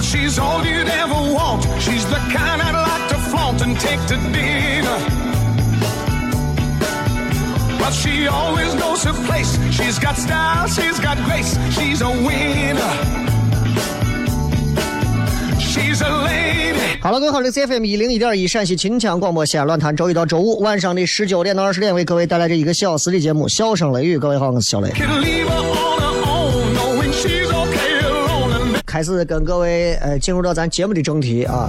She's all you'd ever want. She's the kind I'd like to flaunt and take to dinner. But she always knows her place. She's got style, she's got grace. She's a winner. She's a lady. 好了，各位好，这是 FM 一零一点一陕西秦腔广播西安论坛，周一到周五晚上的十九点到二十点为各位带来这一个小时的节目《笑声雷雨》。各位好，我是小雷。开始跟各位呃进入到咱节目的正题啊。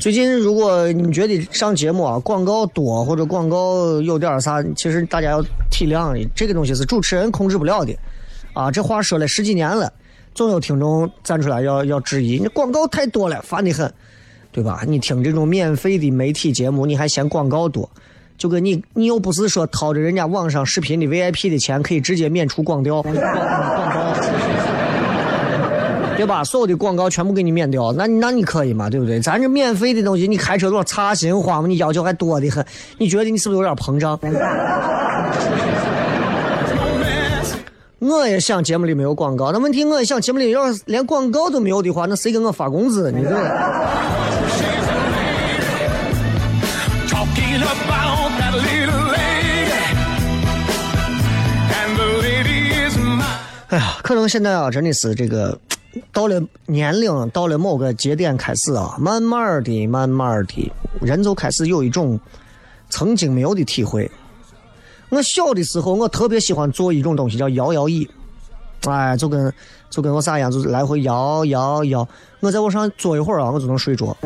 最近如果你们觉得上节目啊广告多或者广告有点啥，其实大家要体谅，这个东西是主持人控制不了的啊。这话说了十几年了，总有听众站出来要要质疑，你广告太多了，烦得很，对吧？你听这种免费的媒体节目，你还嫌广告多？就跟你，你又不是说掏着人家网上视频的 VIP 的钱，可以直接免除广调广告。对吧？所有的广告全部给你免掉，那那你可以嘛？对不对？咱这免费的东西，你开车多少擦心花嘛？你要求还多的很，你觉得你是不是有点膨胀？我也想节目里没有广告，那问题我也想节目里要是连广告都没有的话，那谁给我发工资？你这.哎呀，可能现在啊，真的是这个到了年龄，到了某个节点开始啊，慢慢的、慢慢的，人就开始有一种曾经没有的体会。我小的时候，我特别喜欢做一种东西叫摇摇椅，哎，就跟就跟我啥一样，就是来回摇摇摇。我在往上坐一会儿啊，我就能睡着。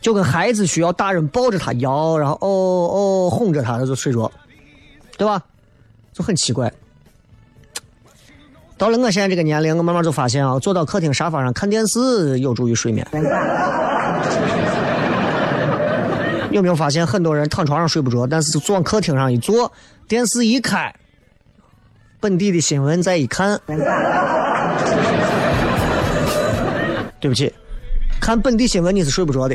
就跟孩子需要大人抱着他摇，然后哦哦哄着他，他就睡着，对吧？就很奇怪。到了我现在这个年龄，我慢慢就发现啊，坐到客厅沙发上看电视有助于睡眠。有没有发现很多人躺床上睡不着，但是坐往客厅上一坐，电视一开，本地的新闻再一看，对不起，看本地新闻你是睡不着的。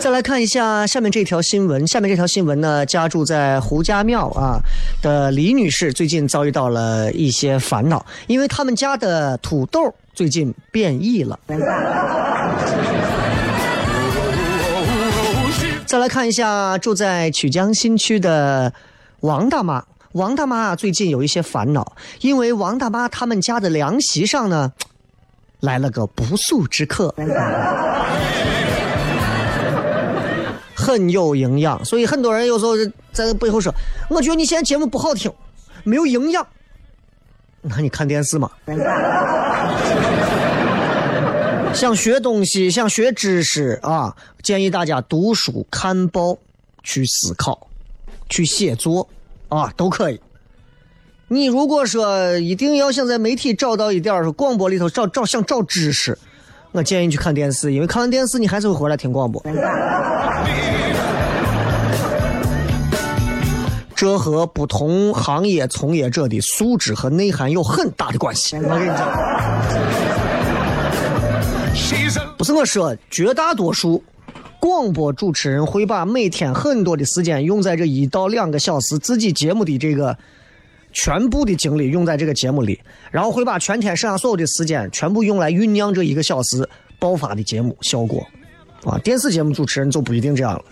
再来看一下下面这条新闻，下面这条新闻呢，家住在胡家庙啊的李女士最近遭遇到了一些烦恼，因为他们家的土豆最近变异了。再来看一下住在曲江新区的王大妈，王大妈啊最近有一些烦恼，因为王大妈他们家的凉席上呢来了个不速之客。很有营养，所以很多人有时候在背后说：“我觉得你现在节目不好听，没有营养。”那你看电视嘛？想学东西，想学知识啊，建议大家读书、看报、去思考、去写作啊，都可以。你如果说一定要想在媒体找到一点儿，广播里头找找想找知识，我建议你去看电视，因为看完电视你还是会回来听广播。这和不同行业从业者的素质和内涵有很大的关系。我跟你讲，不是我说，绝大多数广播主持人会把每天很多的时间用在这一到两个小时自己节目的这个全部的精力用在这个节目里，然后会把全天剩下所有的时间全部用来酝酿这一个小时爆发的节目效果。啊，电视节目主持人就不一定这样了。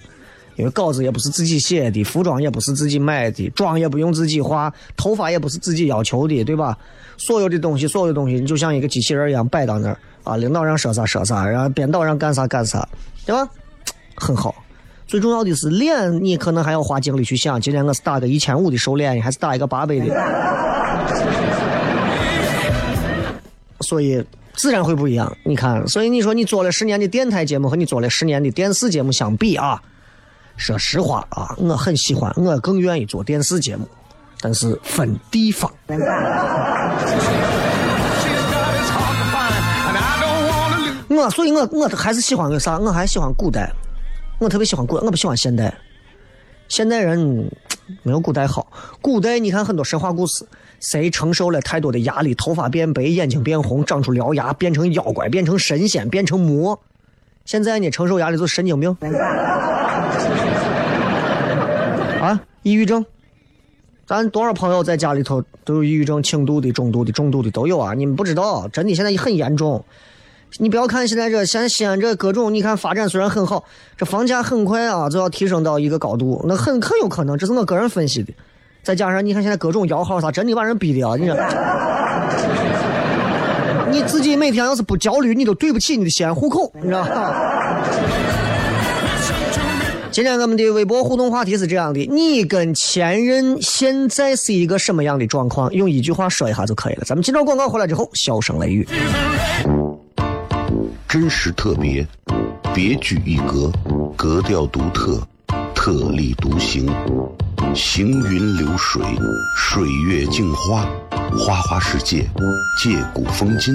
因为稿子也不是自己写的，服装也不是自己买的，妆也不用自己化，头发也不是自己要求的，对吧？所有的东西，所有的东西，你就像一个机器人一样摆到那儿啊，领导让说啥说啥，然后编导让干啥干啥，对吧？很好。最重要的是脸，你可能还要花精力去想，今天我是打个一千五的瘦脸，还是打一个八百的，所以自然会不一样。你看，所以你说你做了十年的电台节目和你做了十年的电视节目相比啊，说实话啊，我很喜欢，我更愿意做电视节目，但是分地方。我所以我我还是喜欢个啥？我还喜欢古代，我特别喜欢古，我不喜欢现代。现代人没有古代好。古代你看很多神话故事，谁承受了太多的压力，头发变白，眼睛变红，长出獠牙，变成妖怪，变成神仙，变成魔。现在呢，承受压力就是神经病。啊，抑郁症。咱多少朋友在家里头都有抑郁症，轻度的、中度的、重度的都有啊！你们不知道，真的现在很严重。你不要看现在这现在西安这各种，你看发展虽然很好，这房价很快啊就要提升到一个高度，那很很有可能，这是我个人分析的。再加上你看现在各种摇号啥，真的把人逼的啊！你说，你自己每天要是不焦虑，你都对不起你的西安户口，你知道吗？今天我们的微博互动话题是这样的：你跟前任现在是一个什么样的状况？用一句话说一下就可以了。咱们进到广告回来之后，笑声雷雨。真实特别，别具一格，格调独特，特立独行，行云流水，水月镜花，花花世界，借古风今，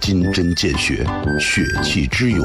金针见血，血气之勇，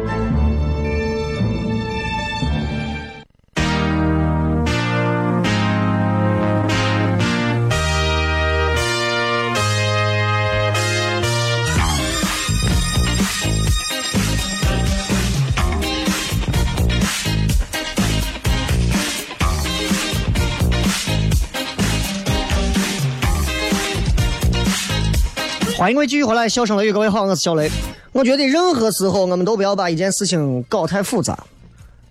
欢迎各位继续回来，笑声雷雨，各位好，我是小雷。我觉得任何时候我们都不要把一件事情搞太复杂，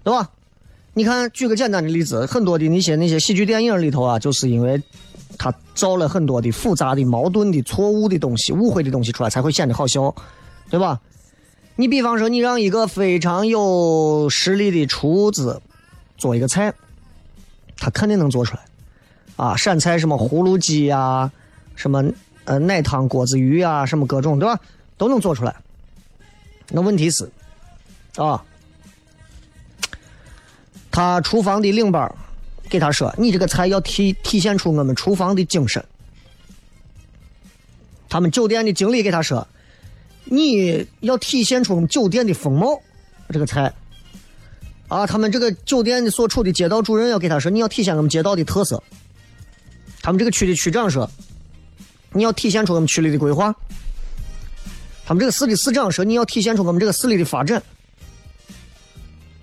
对吧？你看，举个简单的例子，很多的那些那些喜剧电影里头啊，就是因为他造了很多的复杂的、矛盾的、错误的东西、误会的东西出来，才会显得好笑，对吧？你比方说，你让一个非常有实力的厨子做一个菜，他肯定能做出来。啊，陕菜什么葫芦鸡呀、什么呃奶汤锅子鱼啊，什么各种对吧，都能做出来。那问题是，啊，他厨房的领班给他说：“你这个菜要体体现出我们厨房的精神。”他们酒店的经理给他说：“你要体现出我们酒店的风貌。”这个菜，啊，他们这个酒店的所处的街道主任要给他说：“你要体现我们街道的特色。”他们这个区的区长说：“你要体现出我们区里的规划。”他们这个市的市长说你要体现出我们这个市里的发展，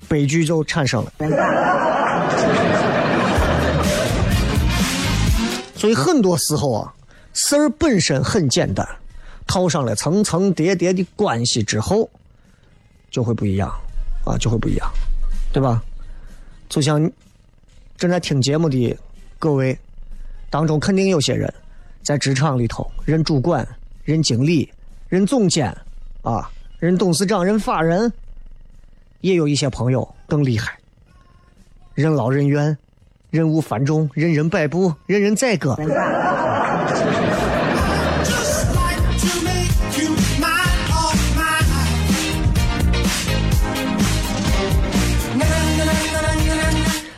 悲剧就产生了。所以很多时候啊，事儿本身很简单，套上了层层叠叠的关系之后，就会不一样啊，就会不一样，对吧？就像正在听节目的各位当中，肯定有些人在职场里头任主管、任经理、任总监啊、任董事长、任法人，也有一些朋友更厉害，任劳任怨。任务繁重，任人摆布，任人宰割。Oh.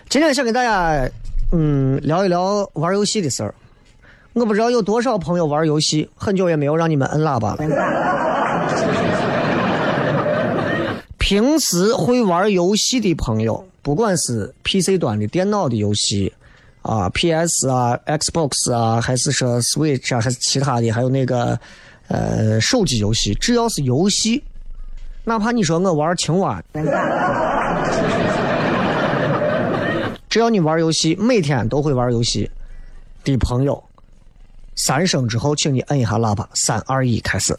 今天想给大家，嗯，聊一聊玩游戏的事儿。我不知道有多少朋友玩游戏，很久也没有让你们摁喇叭了。平时会玩游戏的朋友，不管是 PC 端的电脑的游戏，啊，PS 啊，Xbox 啊，还是说 Switch 啊，还是其他的，还有那个呃手机游戏，只要是游戏，哪怕你说我玩青蛙，只要你玩游戏，每天都会玩游戏的朋友，三声之后，请你摁一下喇叭，三二一，开始。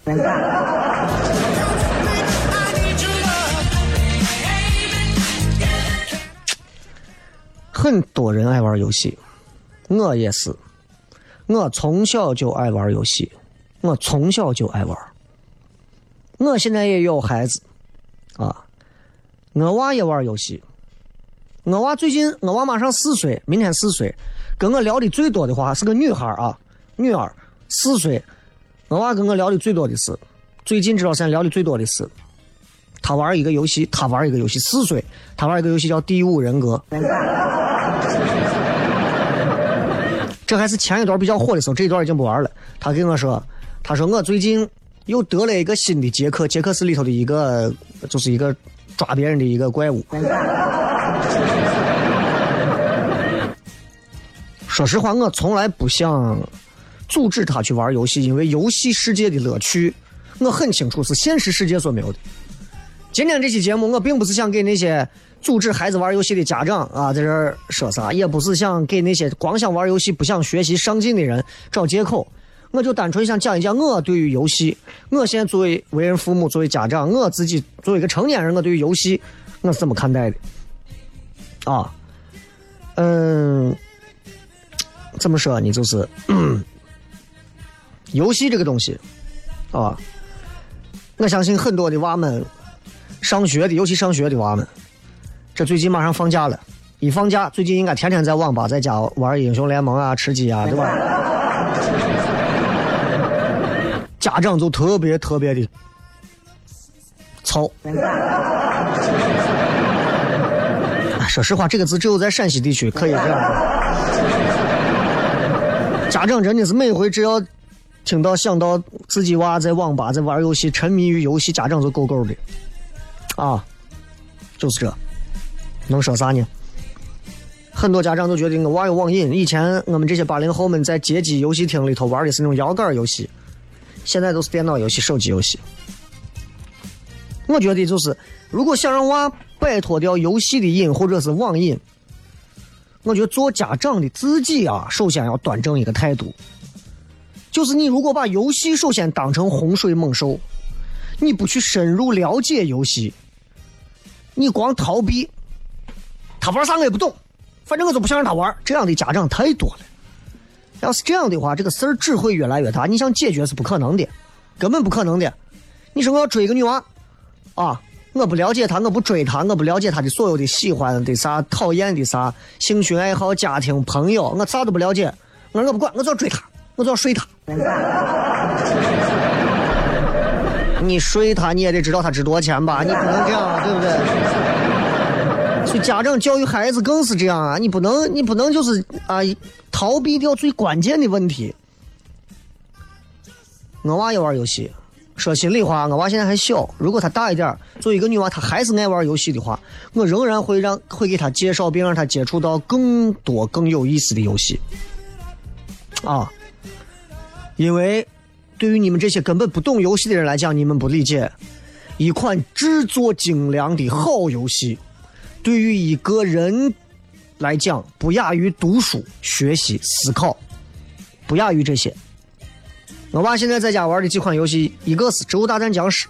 很多人爱玩游戏，我也是。我从小就爱玩游戏，我从小就爱玩。我现在也有孩子，啊，我娃也玩游戏。我娃最近，我娃马上四岁，明天四岁，跟我聊的最多的话是个女孩啊，女儿四岁。我娃跟我聊的最多的是，最近这段时间聊的最多的是，他玩一个游戏，他玩一个游戏，四岁，他玩一个游戏叫《第五人格》。这还是前一段比较火的时候，这一段已经不玩了。他跟我说，他说我最近又得了一个新的杰克，杰克是里头的一个，就是一个抓别人的一个怪物。说实话，我从来不想阻止他去玩游戏，因为游戏世界的乐趣，我很清楚是现实世界所没有的。今天这期节目，我并不是想给那些阻止孩子玩游戏的家长啊在这儿说啥，也不是想给那些光想玩游戏不想学习上进的人找借口。我就单纯想讲一讲我对于游戏，我现在作为为人父母，作为家长，我自己作为一个成年人，我对于游戏我是怎么看待的？啊，嗯，怎么说呢？就是、游戏这个东西啊，我相信很多的娃们。上学的，尤其上学的娃们，这最近马上放假了，一放假，最近应该天天在网吧在家玩英雄联盟啊、吃鸡啊，对吧？家长就特别特别的操。说实话，这个字只有在陕西地区可以这样说。家长真的是每回只要听到想到自己娃在网吧在玩游戏，沉迷于游戏，家长就够够的。啊，就是这，能说啥呢？很多家长都觉得我娃有网瘾。以前我们这些八零后们在街机游戏厅里头玩的是那种摇杆游戏，现在都是电脑游戏、手机游戏。我觉得就是，如果想让娃摆脱掉游戏的瘾或者是网瘾，我觉得做家长的自己啊，首先要端正一个态度，就是你如果把游戏首先当成洪水猛兽，你不去深入了解游戏。你光逃避，他玩啥我也不懂，反正我就不想让他玩。这样的家长太多了。要是这样的话，这个事儿只会越来越大。你想解决是不可能的，根本不可能的。你说我要追一个女娃，啊，我不了解她，我不追她，我不了解她的所有的喜欢的啥、讨厌的啥、兴趣爱好、家庭、朋友，我啥都不了解。我说我不管，我就要追她，我就要睡他。你睡他，你也得知道他值多少钱吧？你不能这样，啊对不对？所以家长教育孩子更是这样啊！你不能，你不能就是啊，逃避掉最关键的问题。我娃也玩游戏，说心里话，我娃现在还小。如果他大一点，作为一个女娃，她还是爱玩游戏的话，我仍然会让会给她介绍，并让她接触到更多更有意思的游戏。啊，因为。对于你们这些根本不懂游戏的人来讲，你们不理解，一款制作精良的好游戏，对于一个人来讲，不亚于读书、学习、思考，不亚于这些。我爸现在在家玩的几款游戏，一个是《植物大战僵尸》，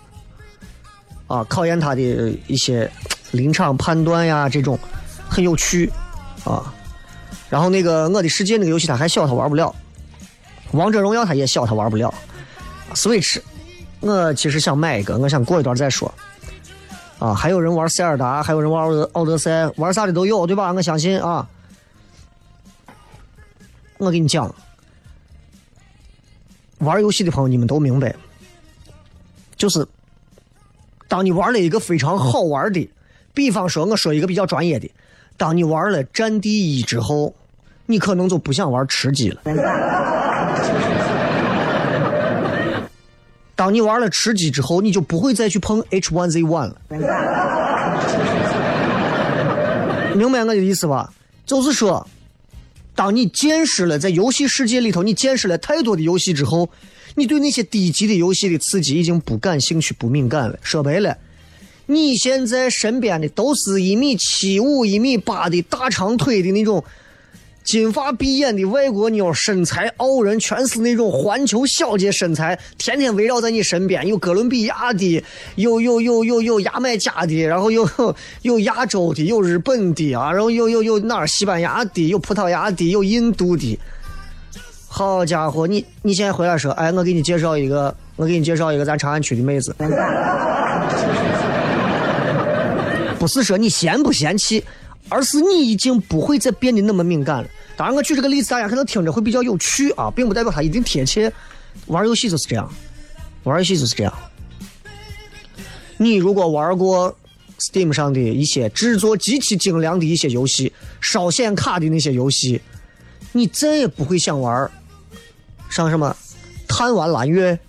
啊，考验他的一些临场判断呀，这种很有趣啊。然后那个《我的世界》那个游戏他还小，他玩不了。《王者荣耀》他也小，他玩不了。Switch，我其实想买一个，我想过一段再说。啊，还有人玩塞尔达，还有人玩奥德赛，玩啥的都有，对吧？我相信啊。我跟你讲。玩游戏的朋友，你们都明白，就是当你玩了一个非常好玩的，比方说，我说一个比较专业的，当你玩了《战地一》之后，你可能就不想玩吃鸡了。当你玩了吃鸡之后，你就不会再去碰 H1Z1 了。明白我的意思吧？就是说。当你见识了在游戏世界里头，你见识了太多的游戏之后，你对那些低级的游戏的刺激已经不感兴趣、不敏感了。说白了，你现在身边的都是一米七五、一米八的大长腿的那种。金发碧眼的外国妞，身材傲人，全是那种环球小姐身材，天天围绕在你身边。有哥伦比亚的，有有有有有牙买加的，然后有有亚洲的，有日本的啊，然后有有有哪儿西班牙的，有葡萄牙的，有印度的。好家伙，你你现在回来说，哎，我给你介绍一个，我给你介绍一个咱长安区的妹子。不是说你嫌不嫌弃。而是你已经不会再变得那么敏感了。当然，我举这个例子，大家可能听着会比较有趣啊，并不代表它一定贴切。玩游戏就是这样，玩游戏就是这样。你如果玩过 Steam 上的一些制作极其精良的一些游戏，烧显卡的那些游戏，你再也不会想玩上什么贪玩蓝月。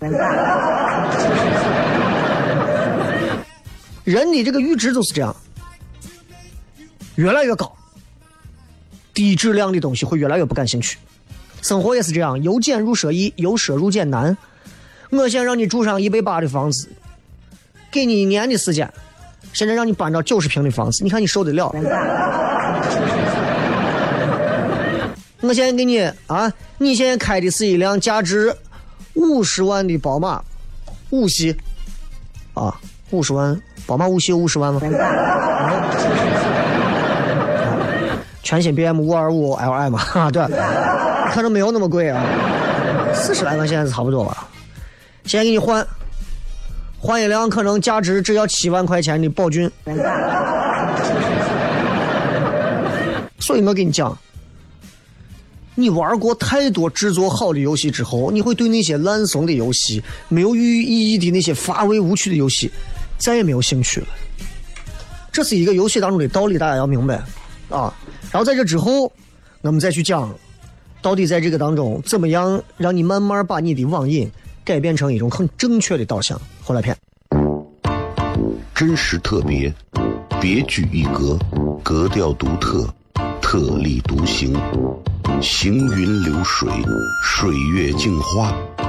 人的这个阈值就是这样。越来越高，低质量的东西会越来越不感兴趣。生活也是这样，由俭入奢易，由奢入俭难。我先让你住上一百八的房子，给你一年的时间，现在让你搬到九十平的房子，你看你受得了？我现在给你啊，你现在开的是一辆价值五十万的宝马五系，啊，五十万，宝马五系五十万吗？全新 BM 五二五 Li 嘛，啊对，可能没有那么贵啊，四十来万现在是差不多吧。现在给你换，换一辆可能价值只要七万块钱的宝骏。所以我跟你讲，你玩过太多制作好的游戏之后，你会对那些烂怂的游戏、没有寓意义的那些乏味无趣的游戏再也没有兴趣了。这是一个游戏当中的道理，大家要明白啊。然后在这之后，我们再去讲，到底在这个当中怎么样让你慢慢把你的网瘾改变成一种很正确的导向。后来片，真实特别，别具一格，格调独特，特立独行，行云流水，水月镜花，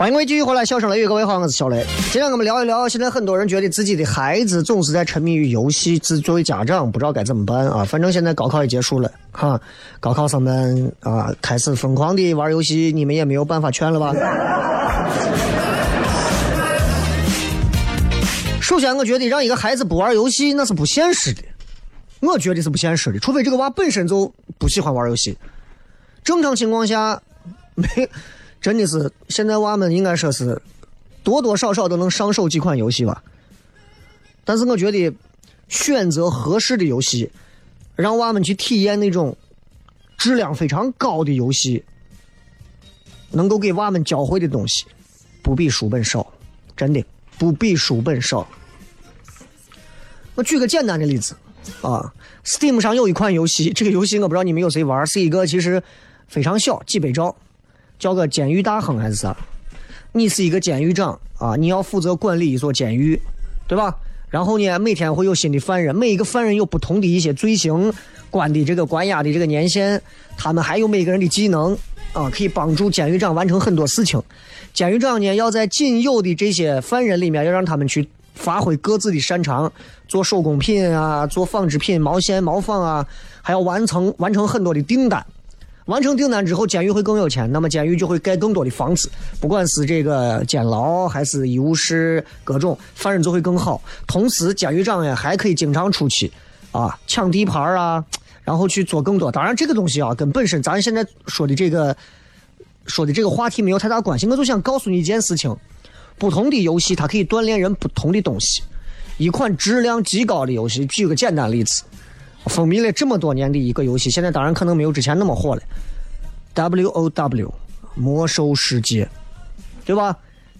欢迎各位继续回来，笑声雷雨，各位好，我是小雷。今天我们聊一聊，现在很多人觉得自己的孩子总是在沉迷于游戏，自作为家长不知道该怎么办啊。反正现在高考也结束了，哈，高考生们啊开始疯狂的玩游戏，你们也没有办法劝了吧？首先，我觉得让一个孩子不玩游戏那是不现实的，我觉得是不现实的，除非这个娃本身就不喜欢玩游戏。正常情况下，没。真的是，现在娃们应该说是多多少少都能上手几款游戏吧。但是我觉得选择合适的游戏，让娃们去体验那种质量非常高的游戏，能够给娃们教会的东西，不比书本少，真的不比书本少。我举个简单的例子啊，Steam 上有一款游戏，这个游戏我不知道你们有谁玩，是一个其实非常小，几百兆。叫个监狱大亨还是啥？你是一个监狱长啊，你要负责管理一座监狱，对吧？然后呢，每天会有新的犯人，每一个犯人有不同的一些罪行，关的这个关押的这个年限，他们还有每个人的技能啊，可以帮助监狱长完成很多事情。监狱长呢，要在仅有的这些犯人里面，要让他们去发挥各自的擅长，做手工品啊，做纺织品、毛线、毛纺啊，还要完成完成很多的订单。完成订单之后，监狱会更有钱，那么监狱就会盖更多的房子，不管是这个监牢还是医务室，各种犯人就会更好。同时，监狱长呀还可以经常出去啊抢地盘啊，然后去做更多。当然，这个东西啊跟本身咱现在说的这个说的这个话题没有太大关系。我就想告诉你一件事情：不同的游戏它可以锻炼人不同的东西。一款质量极高的游戏，举个简单例子。风靡了这么多年的一个游戏，现在当然可能没有之前那么火了。W O W，魔兽世界，对吧？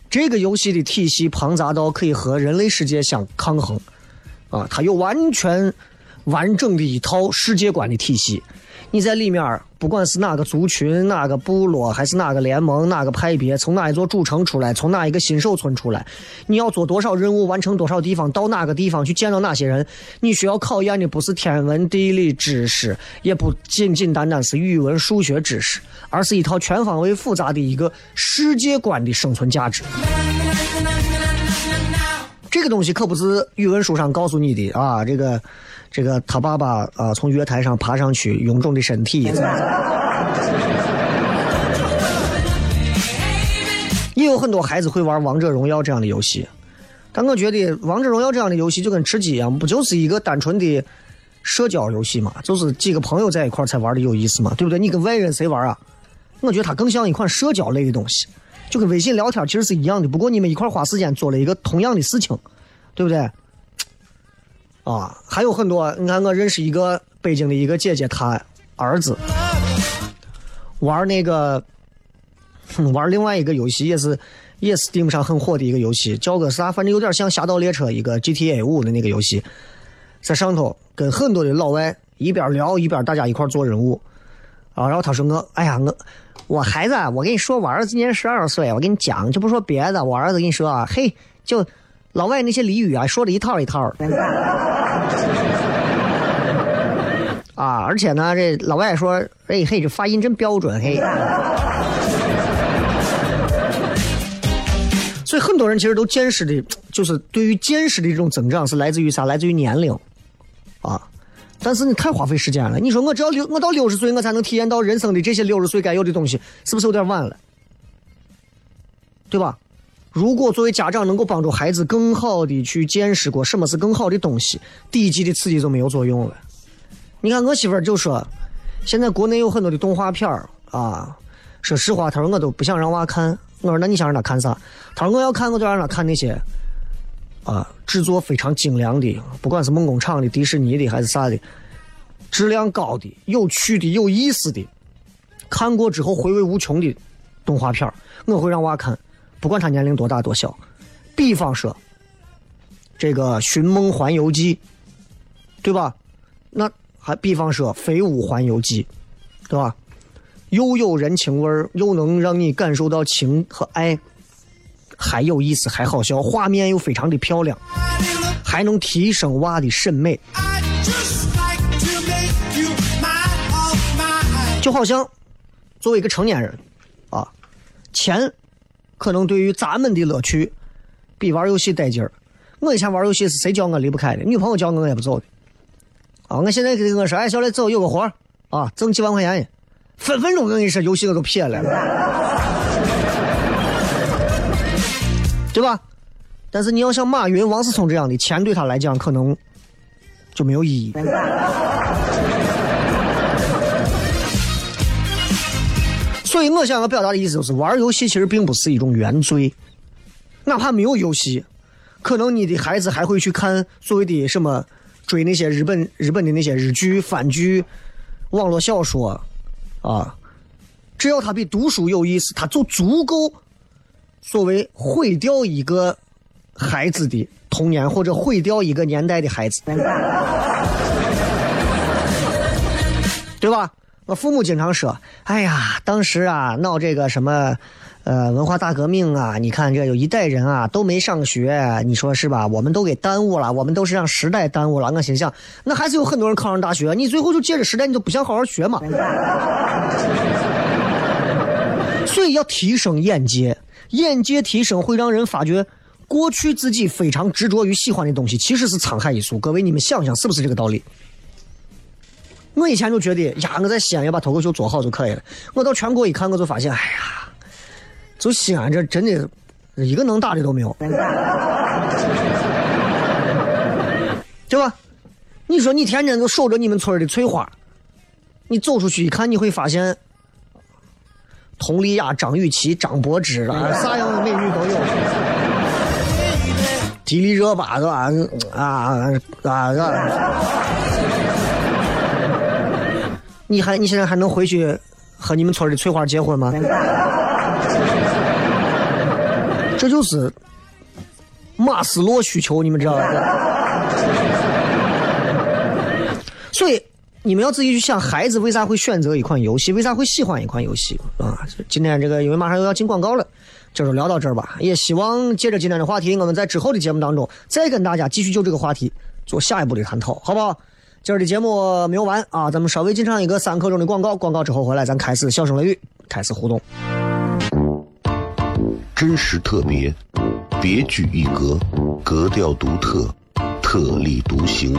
这个游戏的体系庞杂到可以和人类世界相抗衡，啊，它有完全完整的一套世界观的体系。你在里面，不管是哪个族群、哪个部落，还是哪个联盟、哪个派别，从哪一座主城出来，从哪一个新手村出来，你要做多少任务，完成多少地方，到哪个地方去见到哪些人，你需要考验的不是天文地理知识，也不仅仅单单是语文数学知识，而是一套全方位复杂的一个世界观的生存价值。这个东西可不是语文书上告诉你的啊，这个。这个他爸爸啊，从月台上爬上去，臃肿的身体。也有很多孩子会玩王者荣耀这样的游戏，但我觉得王者荣耀这样的游戏就跟吃鸡一样，不就是一个单纯的社交游戏嘛？就是几个朋友在一块才玩的有意思嘛，对不对？你跟外人谁玩啊？我觉得它更像一款社交类的东西，就跟微信聊天其实是一样的。不过你们一块花时间做了一个同样的事情，对不对？啊，还有很多。你看，我认识一个北京的一个姐姐，她儿子玩那个玩另外一个游戏，也是也是 Steam 上很火的一个游戏，叫个啥？反正有点像《侠盗猎车》一个 GTA 五的那个游戏，在上头跟很多的老外一边聊一边大家一块做任务啊。然后他说我，哎呀，我我孩子，我跟你说，我儿子今年十二岁，我跟你讲，就不说别的，我儿子跟你说啊，嘿，就。老外那些俚语啊，说的一套一套的啊，而且呢，这老外说，哎嘿，这发音真标准嘿。所以很多人其实都见识的，就是对于见识的这种增长是来自于啥？来自于年龄啊。但是你太花费时间了。你说我只要六，我到六十岁我才能体验到人生的这些六十岁该有的东西，是不是有点晚了？对吧？如果作为家长能够帮助孩子更好的去见识过什么是更好的东西，低级的刺激就没有作用了。你看我媳妇儿就说，现在国内有很多的动画片儿啊，说实话，她说我都不想让娃看。我说那你想让他看啥？她说我要看，我就让他看那些啊制作非常精良的，不管是梦工厂的、迪士尼的还是啥的，质量高的、有趣的、有意思的，看过之后回味无穷的动画片儿，我会让娃看。不管他年龄多大多小，比方说，这个《寻梦环游记》，对吧？那还比方说《飞屋环游记》，对吧？又有人情味儿，又能让你感受到情和爱，还有意思，还好笑，画面又非常的漂亮，还能提升娃的审美。就好像作为一个成年人，啊，钱。可能对于咱们的乐趣比玩游戏带劲儿。我以前玩游戏是谁叫我离不开的，女朋友叫我我也不走的。啊，我现在跟我说，哎，小磊走，有个活儿啊，挣几万块钱，分分钟跟你说，游戏我都撇了，对吧？但是你要像马云、王思聪这样的，钱对他来讲可能就没有意义。所以我想要表达的意思就是，玩游戏其实并不是一种原罪，哪怕没有游戏，可能你的孩子还会去看所谓的什么追那些日本日本的那些日剧、番剧、网络小说，啊，只要他比读书有意思，他就足够所谓毁掉一个孩子的童年，或者毁掉一个年代的孩子，对吧？我父母经常说：“哎呀，当时啊闹这个什么，呃，文化大革命啊，你看这有一代人啊都没上学，你说是吧？我们都给耽误了，我们都是让时代耽误了。”我心想，那还是有很多人考上大学，你最后就借着时代，你都不想好好学嘛？所以要提升眼界，眼界提升会让人发觉，过去自己非常执着于喜欢的东西，其实是沧海一粟。各位，你们想想是不是这个道理？我以前就觉得呀，我在西安要把脱口秀做好就可以了。我到全国一看，我就发现，哎呀，就西安这真的，一个能打的都没有，对吧？你说你天天都守着你们村的翠花，你走出去一看，你会发现，佟丽娅、张雨绮、张柏芝啊，啥样的美女都有。迪丽热巴是吧？啊啊啊！你还你现在还能回去和你们村的翠花结婚吗？这就是马斯洛需求，你们知道吧？所以你们要自己去想，孩子为啥会选择一款游戏，为啥会喜欢一款游戏啊？今天这个因为马上又要进广告了，这就聊到这儿吧。也希望借着今天的话题，我们在之后的节目当中再跟大家继续就这个话题做下一步的探讨，好不好？今儿的节目没有完啊，咱们稍微进场一个三刻钟的广告，广告之后回来咱开始笑声雷雨，开始互动。真实特别，别具一格，格调独特，特立独行，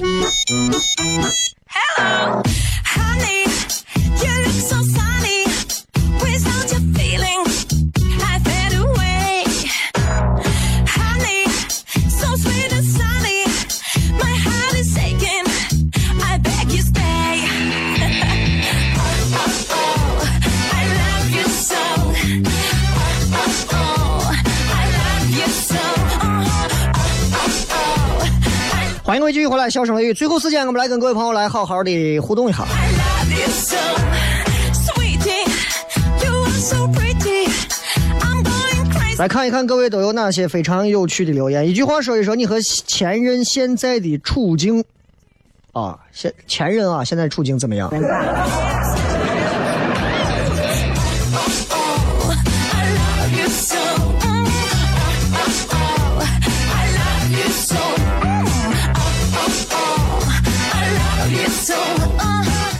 Hello, 回来，笑声雷雨。最后时间，我们来跟各位朋友来好好的互动一下。来看一看各位都有哪些非常有趣的留言。一句话说一说你和前任现在的处境啊，现前任啊，现在处境怎么样？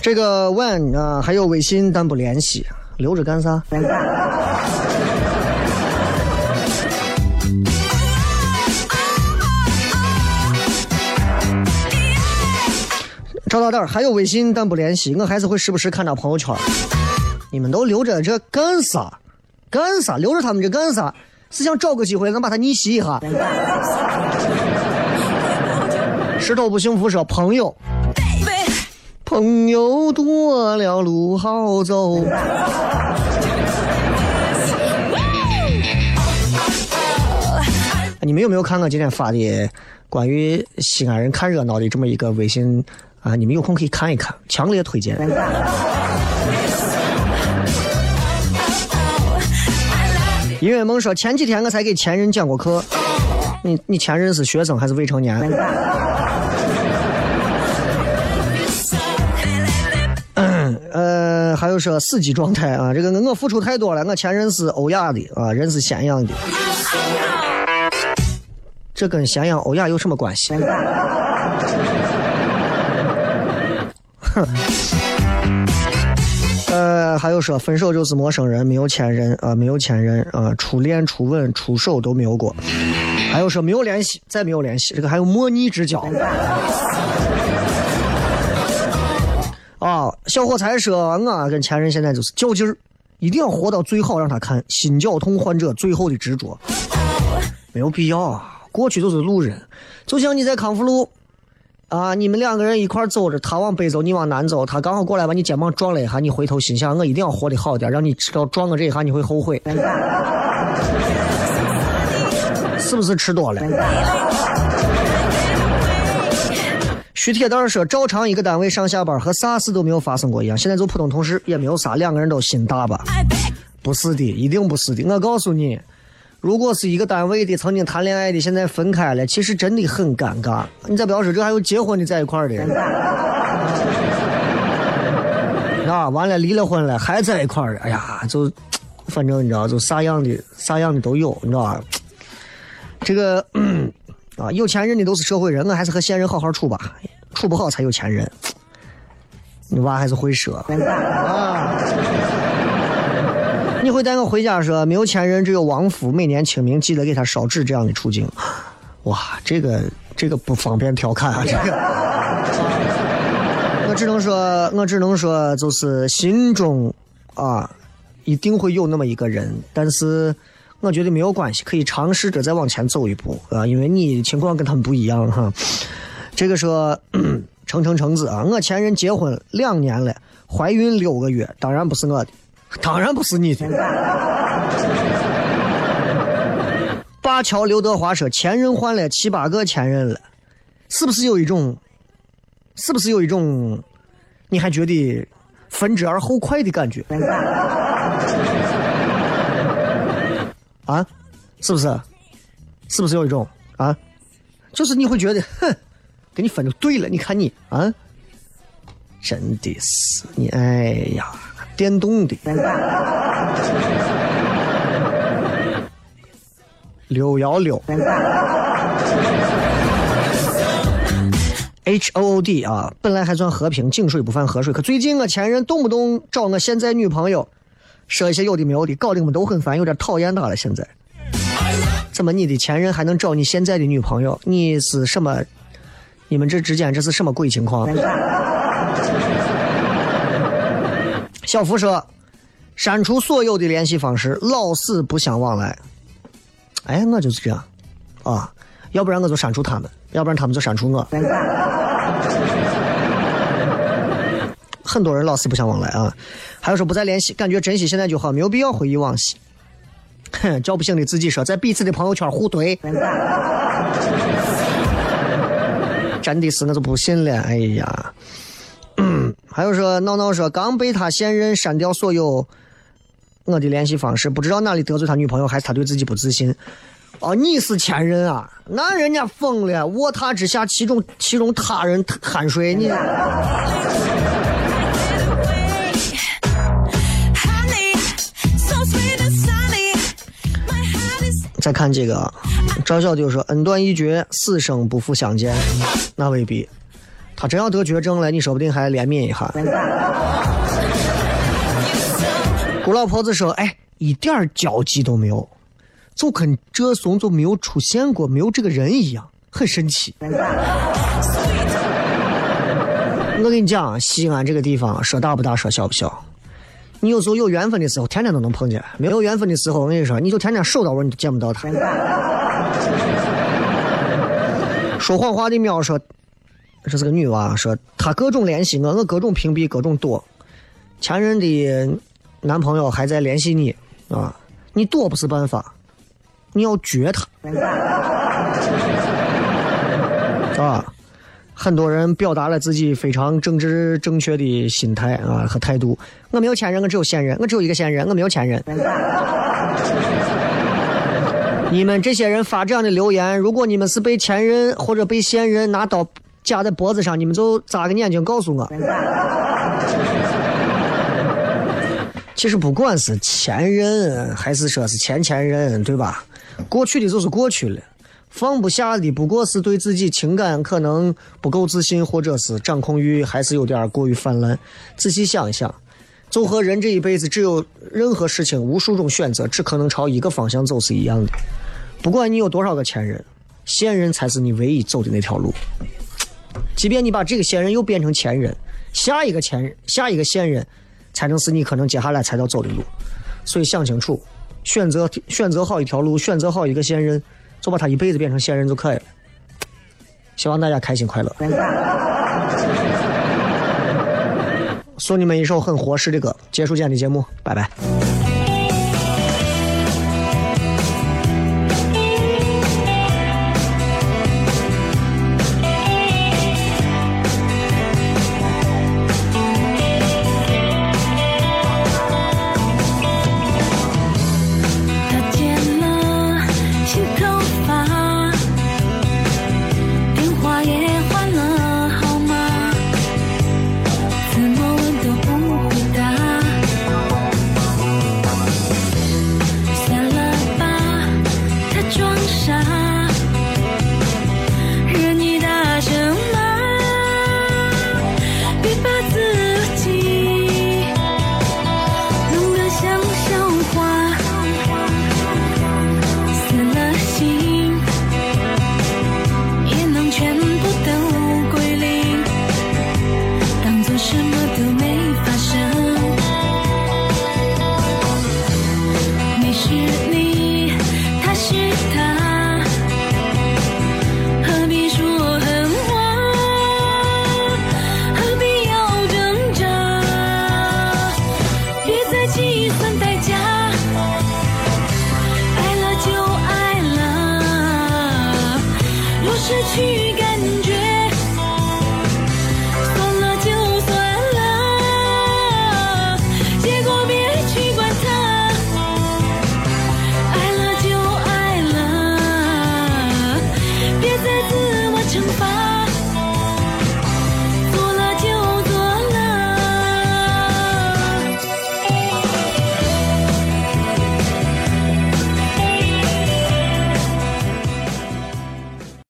这个万啊、还有微信但不联系，留着干啥？赵大蛋儿还有微信但不联系，我还是会时不时看他朋友圈。你们都留着这干啥？干啥？留着他们这干啥？是想找个机会能把他逆袭一下？石头不幸福说朋友，朋友多了路好走。你们有没有看过今天发的关于西安人看热闹的这么一个微信啊？你们有空可以看一看，强烈推荐。音乐梦说前几天我才给前任讲过课，你你前任是学生还是未成年？呃，还有说死机状态啊，这个我付出太多了，我前任是欧亚的啊，人是咸阳的，这跟咸阳欧亚有什么关系？哼。呃，还有说分手就是陌生人，没有前任啊、没有前任啊、初恋、初吻、出手都没有过。还有说没有联系，再没有联系，这个还有莫逆之交。啊，小伙才说，我跟前任现在就是较劲儿，一定要活到最好，让他看心绞痛患者最后的执着。没有必要啊，过去都是路人，就像你在康复路。啊！你们两个人一块走着，他往北走，你往南走，他刚好过来把你肩膀撞了一下，你回头心想，我一定要活得好点，让你知道撞我这一下你会后悔，是不是吃多了？徐铁蛋儿说，照常一个单位上下班和啥事都没有发生过一样，现在做普通同事也没有啥，两个人都心大吧？不是的，一定不是的，我告诉你。如果是一个单位的，曾经谈恋爱的，现在分开了，其实真的很尴尬。你再不要说，这还有结婚的在一块儿的，啊，完了离了婚了还在一块儿的，哎呀，就反正你知道，就啥样的啥样的都有，你知道吧？这个啊，有钱人的都是社会人，我还是和现任好好处吧，处不好才有钱人。你娃还是会说啊。你会带我回家说没有前任，只有亡夫，每年清明记得给他烧纸这样的处境，哇，这个这个不方便调侃啊，这个，我只能说，我只能说，就是心中啊，一定会有那么一个人，但是我觉得没有关系，可以尝试着再往前走一步啊，因为你情况跟他们不一样哈。这个说橙橙橙子啊，我前任结婚两年了，怀孕六个月，当然不是我的。当然不是你的。灞桥刘德华说：“前任换了七八个前任了，是不是有一种，是不是有一种，你还觉得分之而后快的感觉？啊，是不是？是不是有一种啊？就是你会觉得，哼，给你分就对了。你看你啊，真的是你，哎呀。”电动的，六幺六，H O O D 啊，本来还算和平，井水不犯河水，可最近我前任动不动找我现在女朋友，说一些有的没有的，搞得我们都很烦，有点讨厌他了。现在，怎么你的前任还能找你现在的女朋友？你是什么？你们这之间这是什么鬼情况？小福说：“删除所有的联系方式，老死不相往来。”哎，我就是这样啊，要不然我就删除他们，要不然他们就删除我。很多人老死不相往来啊，还有说不再联系，感觉珍惜现在就好，没有必要回忆往昔。哼，叫不醒的自己说，在彼此的朋友圈互怼，真的是我就不信了。哎呀。嗯 还有说闹闹说刚被他现任删掉所有我的联系方式，不知道哪里得罪他女朋友，还是他对自己不自信。哦，你是前任啊？那人家疯了，卧榻之下其中其中他人酣睡你。再看这个，赵小丢说恩断义绝，此生不复相见，那未必。他真要得绝症了，你说不定还怜悯一下。姑老婆子说：“哎，一点交集都没有，就跟这怂就没有出现过，没有这个人一样，很神奇。”我跟你讲，西安这个地方说大不大，说小不小。你有时候有缘分的时候，天天都能碰见；没有缘分的时候，我跟你说，你就天天手到味儿，你都见不到他。说谎话的喵说，这是个女娃，说她各种联系我，我各种屏蔽，各种躲。前任的男朋友还在联系你啊，你躲不是办法，你要撅他。啊，很多人表达了自己非常政治正确的心态啊和态度。我没有前任，我只有现任，我只有一个现任，我没有前任。你们这些人发这样的留言，如果你们是被前任或者被现任拿刀夹在脖子上，你们就眨个眼睛告诉我。其实不管是前任还是说是前前任，对吧？过去的就是过去了，放不下的不过是对自己情感可能不够自信，或者是掌控欲还是有点过于泛滥。仔细想一想，就和人这一辈子只有任何事情无数种选择，只可能朝一个方向走是一样的。不管你有多少个前任，现任才是你唯一走的那条路。即便你把这个现任又变成前任，下一个前任，下一个现任，才能是你可能接下来才要走的路。所以想清楚，选择选择好一条路，选择好一个现任，就把他一辈子变成现任就可以了。希望大家开心快乐。送你们一首很合适的歌，结束今天的节目，拜拜。